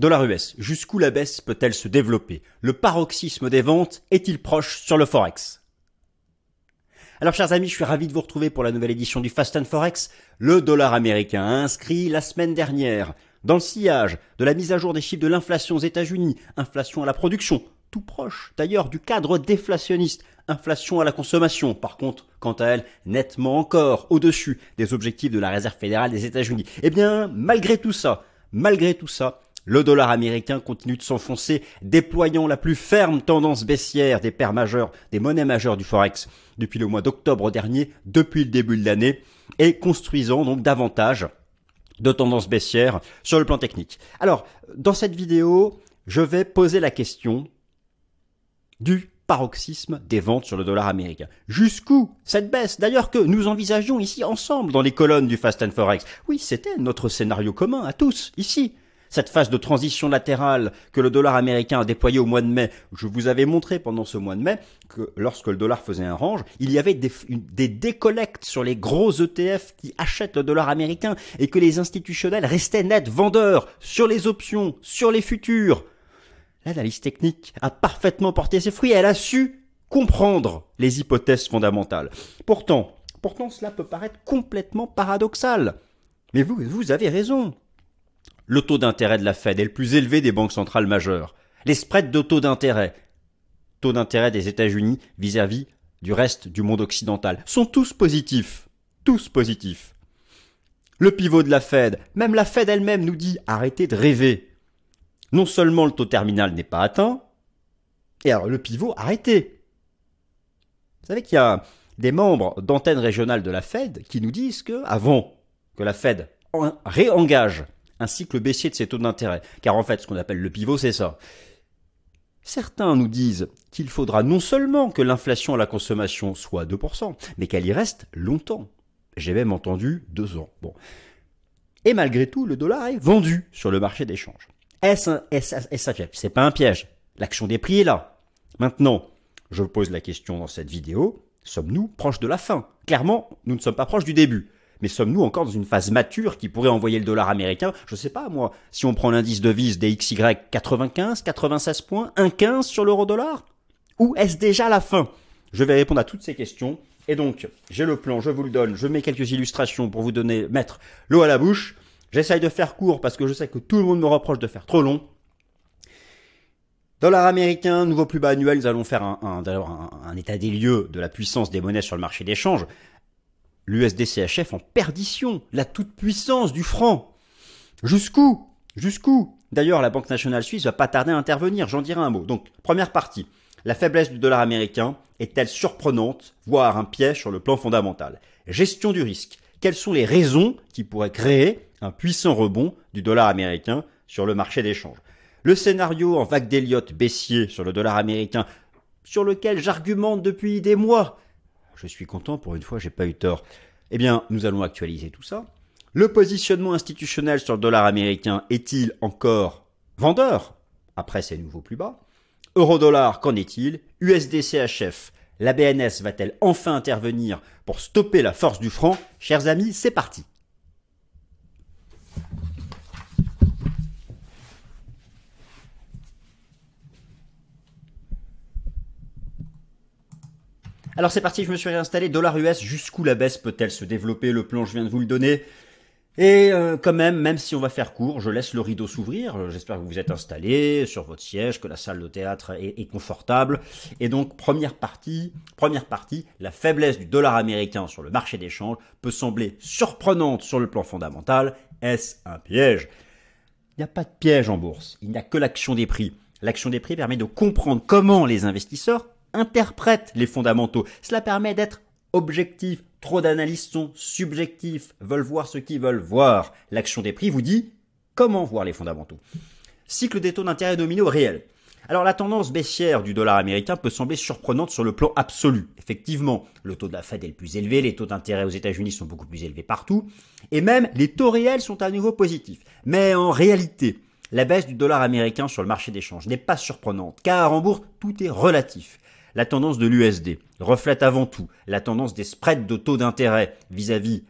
Dollar US, jusqu'où la baisse peut-elle se développer? Le paroxysme des ventes est-il proche sur le Forex? Alors chers amis, je suis ravi de vous retrouver pour la nouvelle édition du Fast and Forex. Le dollar américain a inscrit la semaine dernière dans le sillage de la mise à jour des chiffres de l'inflation aux États-Unis, inflation à la production, tout proche d'ailleurs du cadre déflationniste, inflation à la consommation, par contre, quant à elle, nettement encore au-dessus des objectifs de la Réserve fédérale des États-Unis. Eh bien, malgré tout ça, malgré tout ça, le dollar américain continue de s'enfoncer, déployant la plus ferme tendance baissière des paires majeures, des monnaies majeures du Forex depuis le mois d'octobre dernier, depuis le début de l'année, et construisant donc davantage de tendances baissières sur le plan technique. Alors, dans cette vidéo, je vais poser la question du paroxysme des ventes sur le dollar américain. Jusqu'où cette baisse? D'ailleurs que nous envisagions ici ensemble dans les colonnes du Fast and Forex? Oui, c'était notre scénario commun à tous, ici cette phase de transition latérale que le dollar américain a déployée au mois de mai, je vous avais montré pendant ce mois de mai que lorsque le dollar faisait un range, il y avait des, des décollectes sur les gros ETF qui achètent le dollar américain et que les institutionnels restaient nets vendeurs sur les options, sur les futurs. L'analyse technique a parfaitement porté ses fruits, elle a su comprendre les hypothèses fondamentales. Pourtant, pourtant cela peut paraître complètement paradoxal. Mais vous, vous avez raison le taux d'intérêt de la Fed est le plus élevé des banques centrales majeures. Les spreads de taux d'intérêt, taux d'intérêt des États-Unis vis-à-vis du reste du monde occidental, sont tous positifs. Tous positifs. Le pivot de la Fed, même la Fed elle-même nous dit arrêtez de rêver. Non seulement le taux terminal n'est pas atteint, et alors le pivot, arrêtez. Vous savez qu'il y a des membres d'antennes régionales de la Fed qui nous disent que, avant que la Fed réengage un cycle baissier de ses taux d'intérêt. Car en fait, ce qu'on appelle le pivot, c'est ça. Certains nous disent qu'il faudra non seulement que l'inflation à la consommation soit 2%, mais qu'elle y reste longtemps. J'ai même entendu deux ans. Bon. Et malgré tout, le dollar est vendu sur le marché d'échange. Est-ce un, est piège? C'est pas un piège. L'action des prix est là. Maintenant, je pose la question dans cette vidéo, sommes-nous proches de la fin? Clairement, nous ne sommes pas proches du début. Mais sommes-nous encore dans une phase mature qui pourrait envoyer le dollar américain? Je sais pas moi. Si on prend l'indice de vise des XY 95, 96 points, 1,15 sur l'euro dollar? Ou est-ce déjà la fin? Je vais répondre à toutes ces questions. Et donc, j'ai le plan, je vous le donne, je mets quelques illustrations pour vous donner, mettre l'eau à la bouche. J'essaye de faire court parce que je sais que tout le monde me reproche de faire trop long. Dollar américain, nouveau plus bas annuel, nous allons faire un, un, un, état des lieux de la puissance des monnaies sur le marché d'échange l'USDCHF en perdition, la toute-puissance du franc. Jusqu'où? Jusqu'où? D'ailleurs, la Banque nationale suisse va pas tarder à intervenir, j'en dirai un mot. Donc, première partie, la faiblesse du dollar américain est-elle surprenante, voire un piège sur le plan fondamental? Gestion du risque. Quelles sont les raisons qui pourraient créer un puissant rebond du dollar américain sur le marché d'échange? Le scénario en vague d'Elliott baissier sur le dollar américain, sur lequel j'argumente depuis des mois, je suis content, pour une fois, j'ai pas eu tort. Eh bien, nous allons actualiser tout ça. Le positionnement institutionnel sur le dollar américain est-il encore vendeur après ces nouveaux plus bas? Euro-dollar, qu'en est-il? USD-CHF, la BNS va-t-elle enfin intervenir pour stopper la force du franc? Chers amis, c'est parti. Alors c'est parti, je me suis réinstallé. Dollar US, jusqu'où la baisse peut-elle se développer? Le plan, je viens de vous le donner. Et euh, quand même, même si on va faire court, je laisse le rideau s'ouvrir. J'espère que vous êtes installé sur votre siège, que la salle de théâtre est, est, confortable. Et donc, première partie, première partie, la faiblesse du dollar américain sur le marché d'échange peut sembler surprenante sur le plan fondamental. Est-ce un piège? Il n'y a pas de piège en bourse. Il n'y a que l'action des prix. L'action des prix permet de comprendre comment les investisseurs interprètent les fondamentaux. Cela permet d'être objectif. Trop d'analystes sont subjectifs, veulent voir ce qu'ils veulent voir. L'action des prix vous dit comment voir les fondamentaux. Cycle des taux d'intérêt nominaux réels. Alors la tendance baissière du dollar américain peut sembler surprenante sur le plan absolu. Effectivement, le taux de la Fed est le plus élevé, les taux d'intérêt aux États-Unis sont beaucoup plus élevés partout, et même les taux réels sont à nouveau positifs. Mais en réalité, la baisse du dollar américain sur le marché d'échange n'est pas surprenante, car en bourse, tout est relatif. La tendance de l'USD reflète avant tout la tendance des spreads de taux d'intérêt vis-à-vis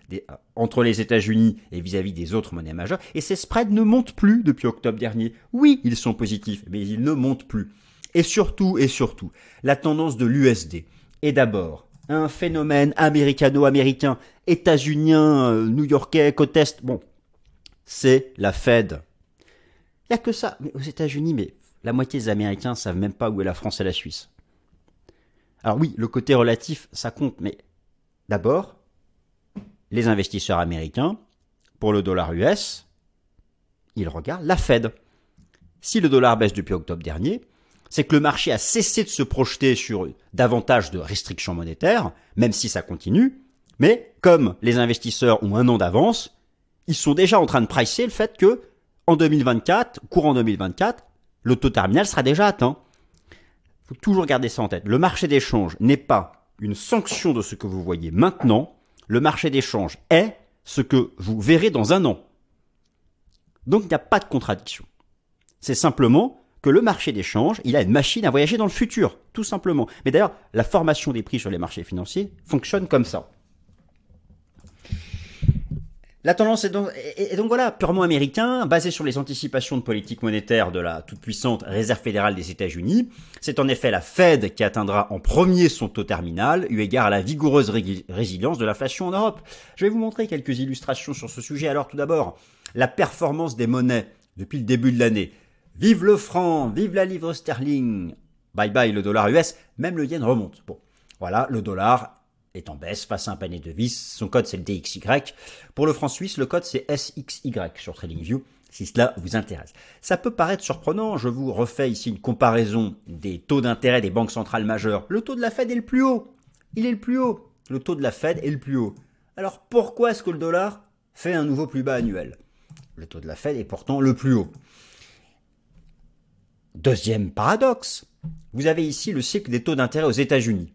entre les États-Unis et vis-à-vis des autres monnaies majeures. Et ces spreads ne montent plus depuis octobre dernier. Oui, ils sont positifs, mais ils ne montent plus. Et surtout, et surtout, la tendance de l'USD est d'abord un phénomène américano-américain, états-unien, euh, new-yorkais, côte est. Bon, c'est la Fed. Il n'y a que ça. Mais aux États-Unis, mais la moitié des Américains savent même pas où est la France et la Suisse. Alors oui, le côté relatif, ça compte, mais d'abord, les investisseurs américains, pour le dollar US, ils regardent la Fed. Si le dollar baisse depuis octobre dernier, c'est que le marché a cessé de se projeter sur davantage de restrictions monétaires, même si ça continue, mais comme les investisseurs ont un an d'avance, ils sont déjà en train de pricer le fait que en 2024, courant 2024, le taux terminal sera déjà atteint. Toujours garder ça en tête. Le marché d'échange n'est pas une sanction de ce que vous voyez maintenant. Le marché d'échange est ce que vous verrez dans un an. Donc il n'y a pas de contradiction. C'est simplement que le marché d'échange, il a une machine à voyager dans le futur, tout simplement. Mais d'ailleurs, la formation des prix sur les marchés financiers fonctionne comme ça. La tendance est donc, donc voilà, purement américain, basé sur les anticipations de politique monétaire de la toute-puissante Réserve fédérale des États-Unis. C'est en effet la Fed qui atteindra en premier son taux terminal, eu égard à la vigoureuse résilience de l'inflation en Europe. Je vais vous montrer quelques illustrations sur ce sujet. Alors tout d'abord, la performance des monnaies depuis le début de l'année. Vive le franc, vive la livre sterling, bye bye le dollar US, même le yen remonte. Bon, voilà, le dollar est en baisse face à un panier de vis. Son code c'est le DXY. Pour le franc suisse, le code c'est SXY sur TradingView si cela vous intéresse. Ça peut paraître surprenant, je vous refais ici une comparaison des taux d'intérêt des banques centrales majeures. Le taux de la Fed est le plus haut. Il est le plus haut. Le taux de la Fed est le plus haut. Alors pourquoi est-ce que le dollar fait un nouveau plus bas annuel? Le taux de la Fed est pourtant le plus haut. Deuxième paradoxe, vous avez ici le cycle des taux d'intérêt aux États-Unis.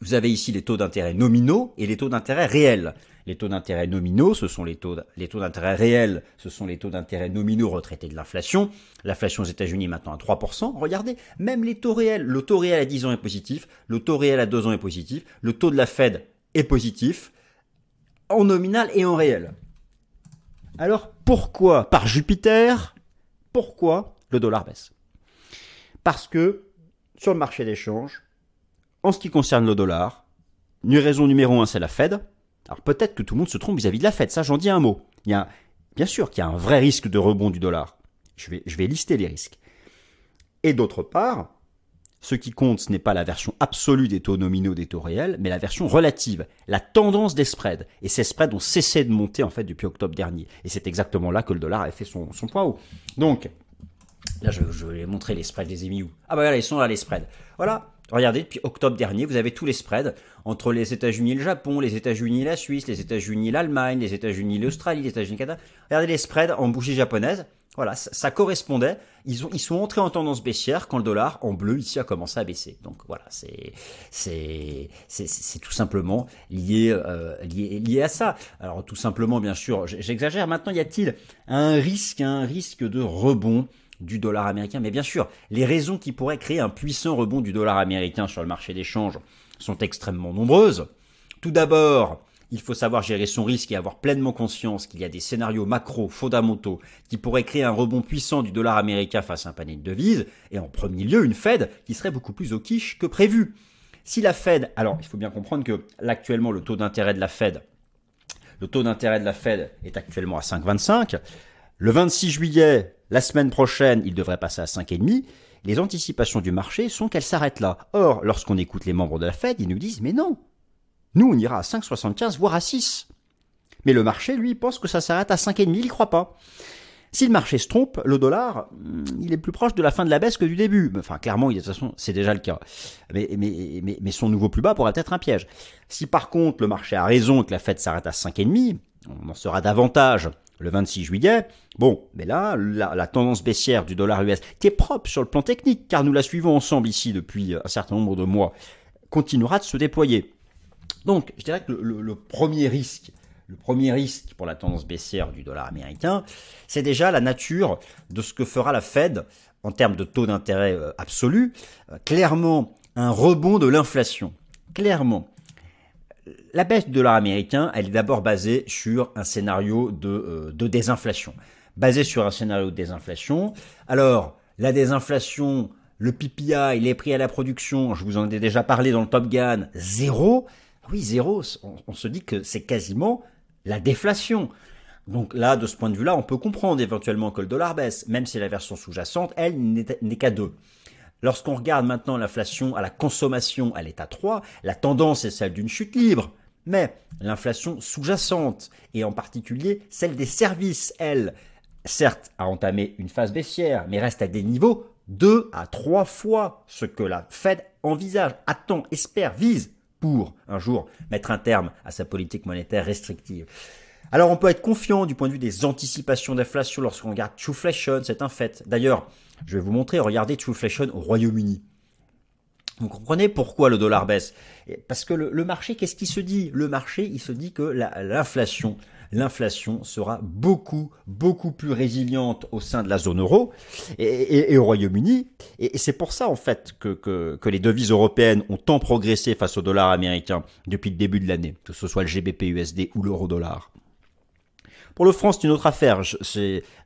Vous avez ici les taux d'intérêt nominaux et les taux d'intérêt réels. Les taux d'intérêt nominaux, ce sont les taux, d'intérêt réels, ce sont les taux d'intérêt nominaux retraités de l'inflation. L'inflation aux États-Unis est maintenant à 3%. Regardez, même les taux réels, le taux réel à 10 ans est positif, le taux réel à 2 ans est positif, le taux de la Fed est positif, en nominal et en réel. Alors pourquoi, par Jupiter, pourquoi le dollar baisse? Parce que sur le marché d'échange, en ce qui concerne le dollar, une raison numéro un, c'est la Fed. Alors peut-être que tout le monde se trompe vis-à-vis de la Fed, ça j'en dis un mot. Bien sûr qu'il y a un vrai risque de rebond du dollar. Je vais, je lister les risques. Et d'autre part, ce qui compte, ce n'est pas la version absolue des taux nominaux des taux réels, mais la version relative, la tendance des spreads. Et ces spreads ont cessé de monter en fait depuis octobre dernier. Et c'est exactement là que le dollar a fait son, point haut. Donc, là je, je vais montrer les spreads des EMU. Ah bah voilà, ils sont là les spreads. Voilà, Regardez, depuis octobre dernier, vous avez tous les spreads entre les États-Unis et le Japon, les États-Unis et la Suisse, les États-Unis et l'Allemagne, les États-Unis et l'Australie, les États-Unis et le Canada. Regardez les spreads en bougie japonaise. Voilà, ça, correspondait. Ils, ont, ils sont entrés en tendance baissière quand le dollar en bleu ici a commencé à baisser. Donc voilà, c'est c'est tout simplement lié, euh, lié lié à ça. Alors tout simplement, bien sûr, j'exagère. Maintenant, y a-t-il un risque, un risque de rebond du dollar américain. Mais bien sûr, les raisons qui pourraient créer un puissant rebond du dollar américain sur le marché d'échange sont extrêmement nombreuses. Tout d'abord, il faut savoir gérer son risque et avoir pleinement conscience qu'il y a des scénarios macro fondamentaux qui pourraient créer un rebond puissant du dollar américain face à un panier de devises, et en premier lieu une Fed qui serait beaucoup plus au quiche que prévu. Si la Fed, alors il faut bien comprendre que actuellement le taux d'intérêt de la Fed, le taux d'intérêt de la Fed est actuellement à 5,25. Le 26 juillet, la semaine prochaine, il devrait passer à 5,5. Les anticipations du marché sont qu'elle s'arrête là. Or, lorsqu'on écoute les membres de la Fed, ils nous disent mais non, nous on ira à 5,75 voire à 6. Mais le marché, lui, pense que ça s'arrête à 5,5, il croit pas. Si le marché se trompe, le dollar, hmm, il est plus proche de la fin de la baisse que du début. Enfin, clairement, de toute façon, c'est déjà le cas. Mais, mais, son nouveau plus bas pourrait être un piège. Si par contre le marché a raison et que la Fed s'arrête à 5,5, on en sera davantage le 26 juillet. Bon, mais là, la, tendance baissière du dollar US, qui est propre sur le plan technique, car nous la suivons ensemble ici depuis un certain nombre de mois, continuera de se déployer. Donc, je dirais que le, premier risque, le premier risque pour la tendance baissière du dollar américain, c'est déjà la nature de ce que fera la Fed en termes de taux d'intérêt euh, absolu. Euh, clairement, un rebond de l'inflation. Clairement, la baisse du dollar américain, elle est d'abord basée sur un scénario de, euh, de désinflation. Basé sur un scénario de désinflation. Alors, la désinflation, le PPI, les prix à la production, je vous en ai déjà parlé dans le Top Gun, zéro. Oui, zéro, on, se dit que c'est quasiment la déflation. Donc là, de ce point de vue-là, on peut comprendre éventuellement que le dollar baisse, même si la version sous-jacente, elle, n'est qu'à 2. Lorsqu'on regarde maintenant l'inflation à la consommation, elle à 3, la tendance est celle d'une chute libre. Mais l'inflation sous-jacente, et en particulier celle des services, elle, certes, a entamé une phase baissière, mais reste à des niveaux deux à trois fois ce que la Fed envisage, attend, espère, vise pour un jour mettre un terme à sa politique monétaire restrictive. Alors on peut être confiant du point de vue des anticipations d'inflation lorsqu'on regarde Trueflation, c'est un fait. D'ailleurs, je vais vous montrer, regardez Trueflation au Royaume-Uni. Vous comprenez pourquoi le dollar baisse? Parce que le, marché, qu'est-ce qu'il se dit? Le marché, il se dit que l'inflation, l'inflation sera beaucoup, beaucoup plus résiliente au sein de la zone euro et, au Royaume-Uni. Et, c'est pour ça, en fait, que, que, les devises européennes ont tant progressé face au dollar américain depuis le début de l'année, que ce soit le GBP USD ou l'euro dollar. Pour le franc, c'est une autre affaire.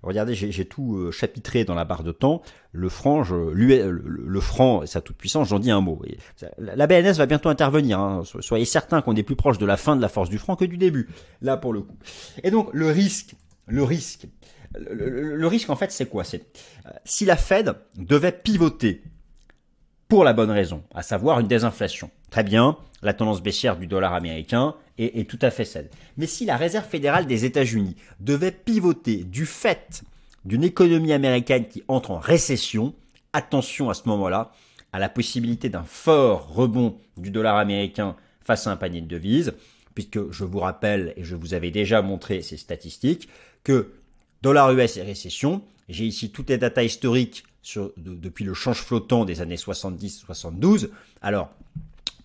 regardez, j'ai tout euh, chapitré dans la barre de temps. Le franc, le, franc et sa toute puissance, j'en dis un mot. la BNS va bientôt intervenir. Hein. Soyez certains qu'on est plus proche de la fin de la force du franc que du début. Là, pour le coup. Et donc, le risque, le risque, le, risque en fait, c'est quoi? C'est euh, si la Fed devait pivoter pour la bonne raison, à savoir une désinflation. Très bien, la tendance baissière du dollar américain est, tout à fait saine. Mais si la Réserve fédérale des États-Unis devait pivoter du fait d'une économie américaine qui entre en récession, attention à ce moment-là à la possibilité d'un fort rebond du dollar américain face à un panier de devises, puisque je vous rappelle, et je vous avais déjà montré ces statistiques, que dollar US et récession, j'ai ici toutes les datas historiques depuis le change flottant des années 70-72. Alors,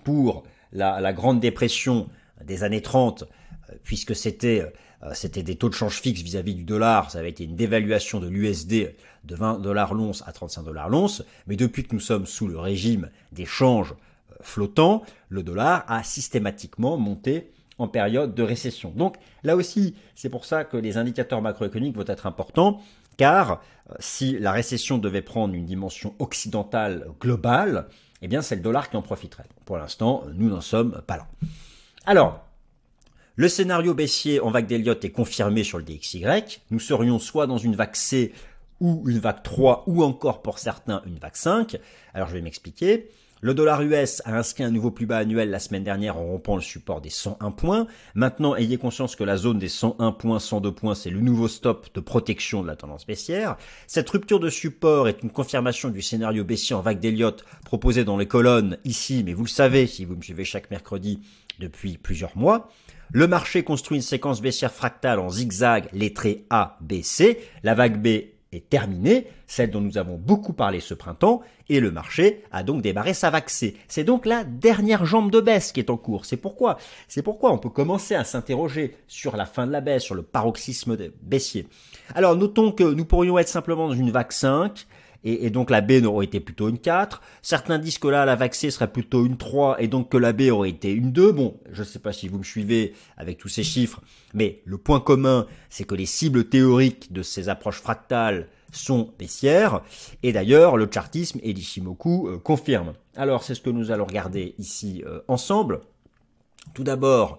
pour la, Grande Dépression des années 30, euh, puisque c'était euh, c'était des taux de change fixes vis-à-vis du dollar, ça avait été une dévaluation de l'USD de 20 dollars l'once à 35 dollars l'once, mais depuis que nous sommes sous le régime des changes euh, flottants, le dollar a systématiquement monté en période de récession. Donc là aussi, c'est pour ça que les indicateurs macroéconomiques vont être importants, car si la récession devait prendre une dimension occidentale globale, eh bien c'est le dollar qui en profiterait. Pour l'instant, nous n'en sommes pas là. Alors, le scénario baissier en vague d'Elliott est confirmé sur le DXY. Nous serions soit dans une vague C ou une vague 3 ou encore pour certains une vague 5. Alors je vais m'expliquer. Le dollar US a inscrit un nouveau plus bas annuel la semaine dernière en rompant le support des 101 points. Maintenant, ayez conscience que la zone des 101 points, 102 points, c'est le nouveau stop de protection de la tendance baissière. Cette rupture de support est une confirmation du scénario baissier en vague d'Elliott proposé dans les colonnes ici, mais vous le savez si vous me suivez chaque mercredi depuis plusieurs mois. Le marché construit une séquence baissière fractale en zigzag lettré A, B, C. La vague B est terminée, celle dont nous avons beaucoup parlé ce printemps, et le marché a donc démarré sa vaxée. C'est donc la dernière jambe de baisse qui est en cours. C'est pourquoi, c'est pourquoi on peut commencer à s'interroger sur la fin de la baisse, sur le paroxysme baissier. Alors notons que nous pourrions être simplement dans une vague 5, et, donc la B aurait été plutôt une 4. Certains disent que là, la C serait plutôt une 3 et donc que la B aurait été une 2. Bon, je ne sais pas si vous me suivez avec tous ces chiffres, mais le point commun, c'est que les cibles théoriques de ces approches fractales sont baissières. Et d'ailleurs, le chartisme et l'Ishimoku euh, confirment. Alors, c'est ce que nous allons regarder ici euh, ensemble. Tout d'abord,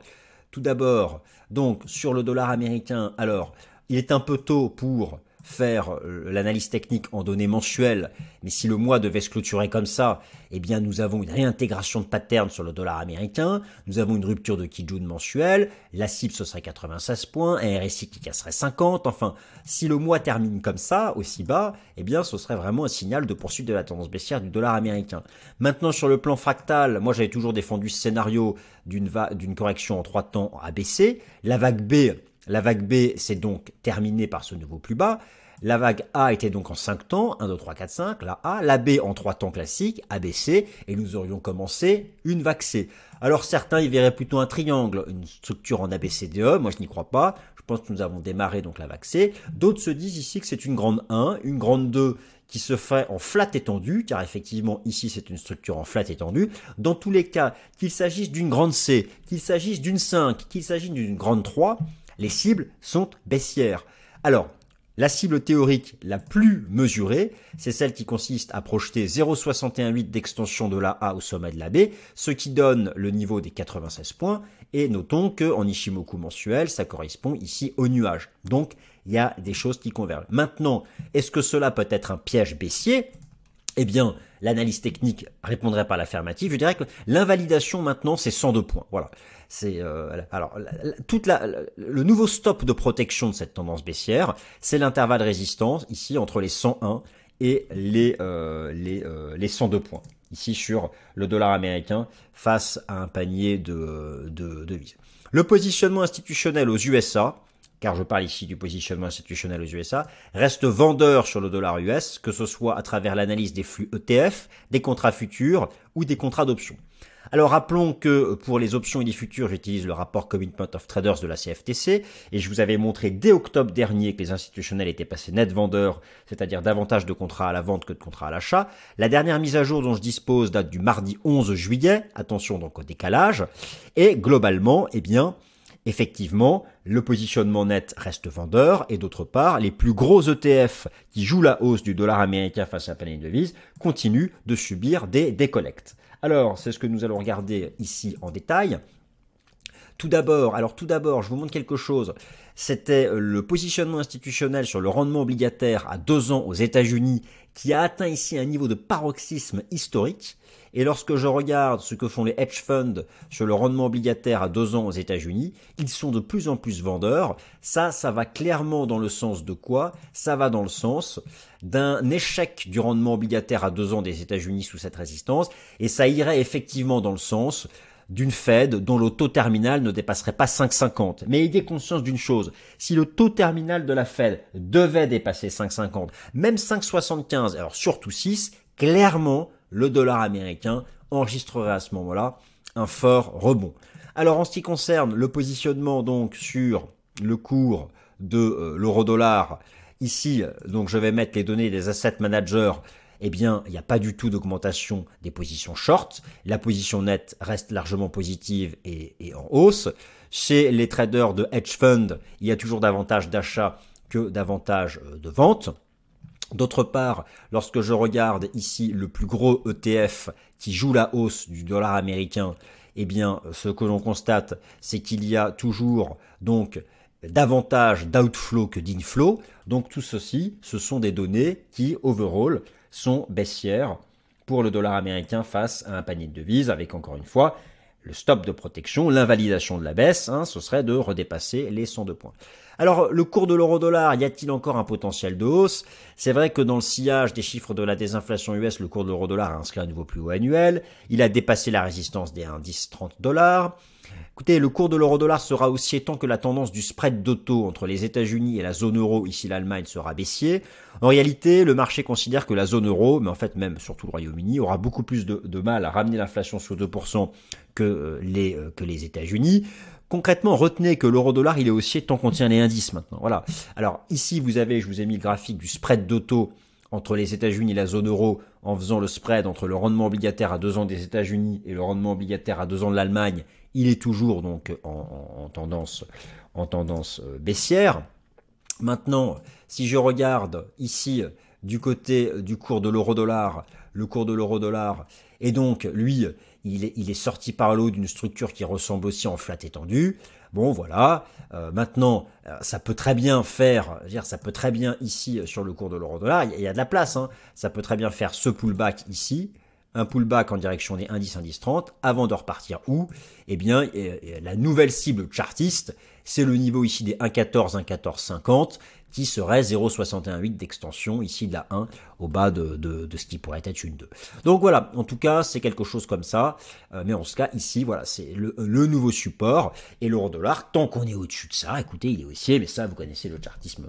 tout d'abord, donc sur le dollar américain, alors, il est un peu tôt pour faire euh, l'analyse technique en données mensuelles, mais si le mois devait se clôturer comme ça, eh bien nous avons une réintégration de pattern sur le dollar américain, nous avons une rupture de Kijun mensuel, la cible ce serait 96 points, un RSI qui casserait 50, enfin si le mois termine comme ça, aussi bas, eh bien ce serait vraiment un signal de poursuite de la tendance baissière du dollar américain. Maintenant sur le plan fractal, moi j'avais toujours défendu ce scénario d'une correction en trois temps ABC, la vague B la vague B s'est donc terminée par ce nouveau plus bas. La vague A était donc en 5 temps, 1, 2, 3, 4, 5, la A, la B en 3 temps classiques, ABC, et nous aurions commencé une vague C. Alors certains y verraient plutôt un triangle, une structure en ABCDE, moi je n'y crois pas, je pense que nous avons démarré donc la vague C. D'autres se disent ici que c'est une grande 1, une grande 2 qui se fait en flat étendu, car effectivement ici c'est une structure en flat étendu. Dans tous les cas, qu'il s'agisse d'une grande C, qu'il s'agisse d'une 5, qu'il s'agisse d'une grande 3, les cibles sont baissières. Alors, la cible théorique la plus mesurée, c'est celle qui consiste à projeter 0,618 d'extension de la A au sommet de la B, ce qui donne le niveau des 96 points, et notons que en Ishimoku mensuel, ça correspond ici au nuage. Donc, il y a des choses qui convergent. Maintenant, est-ce que cela peut être un piège baissier? Eh bien, l'analyse technique répondrait par l'affirmative. Je dirais que l'invalidation maintenant, c'est 102 points. Voilà. C'est euh, alors le nouveau stop de protection de cette tendance baissière, c'est l'intervalle de résistance ici entre les 101 et les euh, les, euh, les 102 points. Ici sur le dollar américain face à un panier de de devises. Le positionnement institutionnel aux USA, car je parle ici du positionnement institutionnel aux USA, reste vendeur sur le dollar US, que ce soit à travers l'analyse des flux ETF, des contrats futurs ou des contrats d'options. Alors rappelons que pour les options et les futurs, j'utilise le rapport Commitment of Traders de la CFTC et je vous avais montré dès octobre dernier que les institutionnels étaient passés net vendeurs, c'est-à-dire davantage de contrats à la vente que de contrats à l'achat. La dernière mise à jour dont je dispose date du mardi 11 juillet, attention donc au décalage, et globalement, eh bien, Effectivement, le positionnement net reste vendeur et d'autre part, les plus gros ETF qui jouent la hausse du dollar américain face à un panier de devises continuent de subir des décollectes. Alors, c'est ce que nous allons regarder ici en détail. Tout d'abord, alors tout d'abord, je vous montre quelque chose. C'était le positionnement institutionnel sur le rendement obligataire à deux ans aux États-Unis qui a atteint ici un niveau de paroxysme historique. Et lorsque je regarde ce que font les hedge funds sur le rendement obligataire à deux ans aux États-Unis, ils sont de plus en plus vendeurs. Ça, ça va clairement dans le sens de quoi? Ça va dans le sens d'un échec du rendement obligataire à deux ans des États-Unis sous cette résistance. Et ça irait effectivement dans le sens d'une Fed dont le taux terminal ne dépasserait pas 5,50. Mais ayez conscience d'une chose, si le taux terminal de la Fed devait dépasser 5,50, même 5,75, alors surtout 6, clairement, le dollar américain enregistrerait à ce moment-là un fort rebond. Alors en ce qui concerne le positionnement donc sur le cours de euh, l'euro-dollar, ici donc je vais mettre les données des asset managers eh bien, il n'y a pas du tout d'augmentation des positions short. La position nette reste largement positive et, en hausse. Chez les traders de hedge fund, il y a toujours davantage d'achats que davantage euh, de ventes. D'autre part, lorsque je regarde ici le plus gros ETF qui joue la hausse du dollar américain, eh bien, ce que l'on constate, c'est qu'il y a toujours donc davantage d'outflow que d'inflow. Donc tout ceci, ce sont des données qui, overall, sont baissières pour le dollar américain face à un panier de devises, avec encore une fois le stop de protection, l'invalidation de la baisse, hein, ce serait de redépasser les 102 points. Alors, le cours de l'euro-dollar, y a-t-il encore un potentiel de hausse? C'est vrai que dans le sillage des chiffres de la désinflation US, le cours de l'euro-dollar a inscrit un nouveau plus haut annuel. Il a dépassé la résistance des 1,10-30 dollars. Écoutez, le cours de l'euro-dollar sera aussi étant que la tendance du spread d'auto entre les États-Unis et la zone euro, ici l'Allemagne, sera baissier. En réalité, le marché considère que la zone euro, mais en fait même surtout le Royaume-Uni, aura beaucoup plus de, mal à ramener l'inflation sur 2% que euh, les, euh, que les États-Unis. Concrètement, retenez que l'euro-dollar, il est haussier tant qu'on tient les indices maintenant. Voilà. Alors ici, vous avez, je vous ai mis le graphique du spread d'auto entre les États-Unis et la zone euro en faisant le spread entre le rendement obligataire à deux ans des États-Unis et le rendement obligataire à deux ans de l'Allemagne il est toujours donc en, tendance, en tendance euh, baissière. Maintenant, si je regarde ici du côté du cours de l'euro-dollar, le cours de l'euro-dollar, et donc lui, il est, est sorti par l'eau d'une structure qui ressemble aussi en flat étendu. Bon, voilà. Euh, maintenant, euh, ça peut très bien faire, dire, ça peut très bien ici sur le cours de l'euro-dollar, il y a de la place. Hein, ça peut très bien faire ce pullback ici, un pullback en direction des indices indices 30 avant de repartir où? Eh bien, la nouvelle cible chartiste, c'est le niveau ici des 1,14, 1,1450 qui serait 0,618 d'extension ici de la 1 au bas de, de, ce qui pourrait être une 2. Donc voilà, en tout cas, c'est quelque chose comme ça. Euh, mais en ce cas, ici, voilà, c'est le, nouveau support. Et l'euro dollar, tant qu'on est au-dessus de ça, écoutez, il est haussier, mais ça, vous connaissez le chartisme,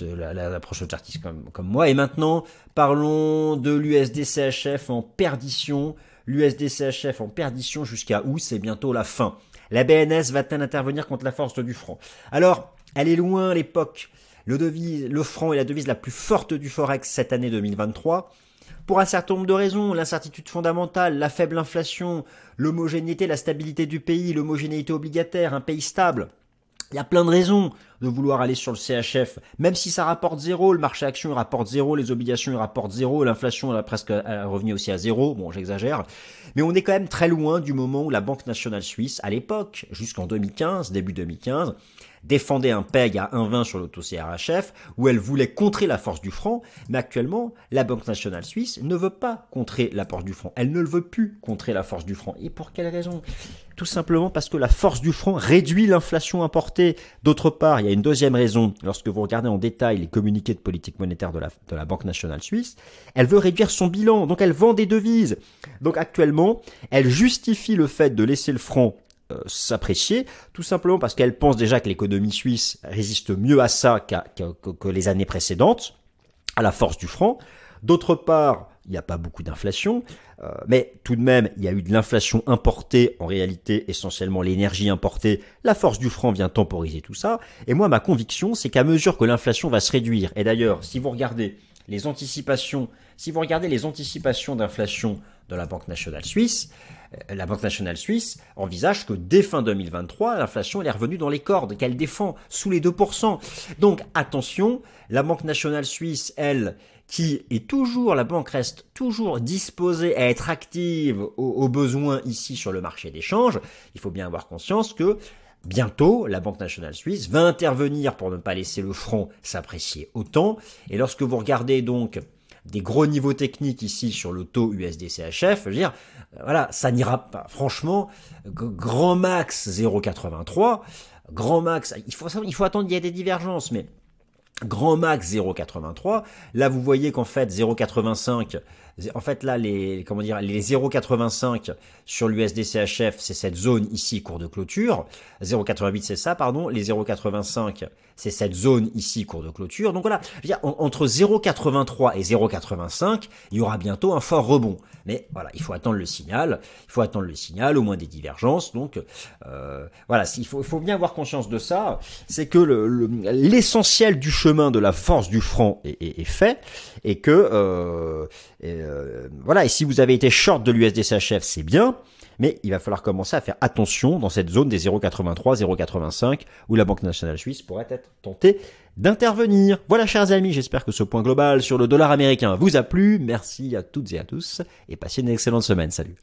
l'approche la, chartisme comme, comme moi. Et maintenant, parlons de l'USD CHF en perdition. L'USD CHF en perdition jusqu'à où? C'est bientôt la fin. La BNS va-t-elle intervenir contre la force du franc? Alors, elle est loin l'époque le, devise, franc est la devise la plus forte du Forex cette année 2023 pour un certain nombre de raisons, l'incertitude fondamentale, la faible inflation, l'homogénéité, la stabilité du pays, l'homogénéité obligataire, un pays stable. Il y a plein de raisons de vouloir aller sur le CHF, même si ça rapporte zéro, le marché action rapporte zéro, les obligations rapportent zéro, l'inflation est presque revenu aussi à zéro, bon j'exagère, mais on est quand même très loin du moment où la Banque nationale suisse, à l'époque, jusqu'en 2015, début 2015, défendait un PEG à 1,20 sur l'auto-CRHF, où elle voulait contrer la force du franc, mais actuellement, la Banque nationale suisse ne veut pas contrer la force du franc. Elle ne le veut plus contrer la force du franc. Et pour quelle raison? Tout simplement parce que la force du franc réduit l'inflation importée. D'autre part, il y a une deuxième raison. Lorsque vous regardez en détail les communiqués de politique monétaire de la, de la Banque nationale suisse, elle veut réduire son bilan, donc elle vend des devises. Donc actuellement, elle justifie le fait de laisser le franc euh, s'apprécier, tout simplement parce qu'elle pense déjà que l'économie suisse résiste mieux à ça que, les années précédentes, à la force du franc. D'autre part, il n'y a pas beaucoup d'inflation, euh, mais tout de même, il y a eu de l'inflation importée, en réalité essentiellement l'énergie importée, la force du franc vient temporiser tout ça, et moi ma conviction c'est qu'à mesure que l'inflation va se réduire, et d'ailleurs si vous regardez les anticipations, si vous regardez les anticipations d'inflation de la Banque nationale suisse, la Banque nationale suisse envisage que dès fin 2023, l'inflation est revenue dans les cordes, qu'elle défend sous les 2%. Donc attention, la Banque nationale suisse, elle, qui est toujours, la banque reste toujours disposée à être active aux, besoins ici sur le marché d'échange, il faut bien avoir conscience que Bientôt, la Banque nationale suisse va intervenir pour ne pas laisser le front s'apprécier autant. Et lorsque vous regardez donc des gros niveaux techniques ici sur le taux USD-CHF, je veux dire, euh, voilà, ça n'ira pas. Franchement, grand max 0,83, grand max, il faut, il faut attendre qu'il y ait des divergences, mais grand max 0,83. Là, vous voyez qu'en fait 0,85 en fait, là, les, comment dire, les 0,85 sur l'USD-CHF, c'est cette zone ici, cours de clôture. 0,88, c'est ça, pardon. Les 0,85, c'est cette zone ici, cours de clôture. Donc voilà, entre 0,83 et 0,85, il y aura bientôt un fort rebond. Mais voilà, il faut attendre le signal. Il faut attendre le signal, au moins des divergences. Donc euh, voilà, il faut, bien avoir conscience de ça. C'est que l'essentiel du chemin de la force du franc est, fait et que euh, euh, voilà. Et si vous avez été short de l'USDCHF, c'est bien. Mais il va falloir commencer à faire attention dans cette zone des 0,83, 0,85 où la Banque nationale suisse pourrait être tentée d'intervenir. Voilà chers amis, j'espère que ce point global sur le dollar américain vous a plu. Merci à toutes et à tous et passez une excellente semaine. Salut.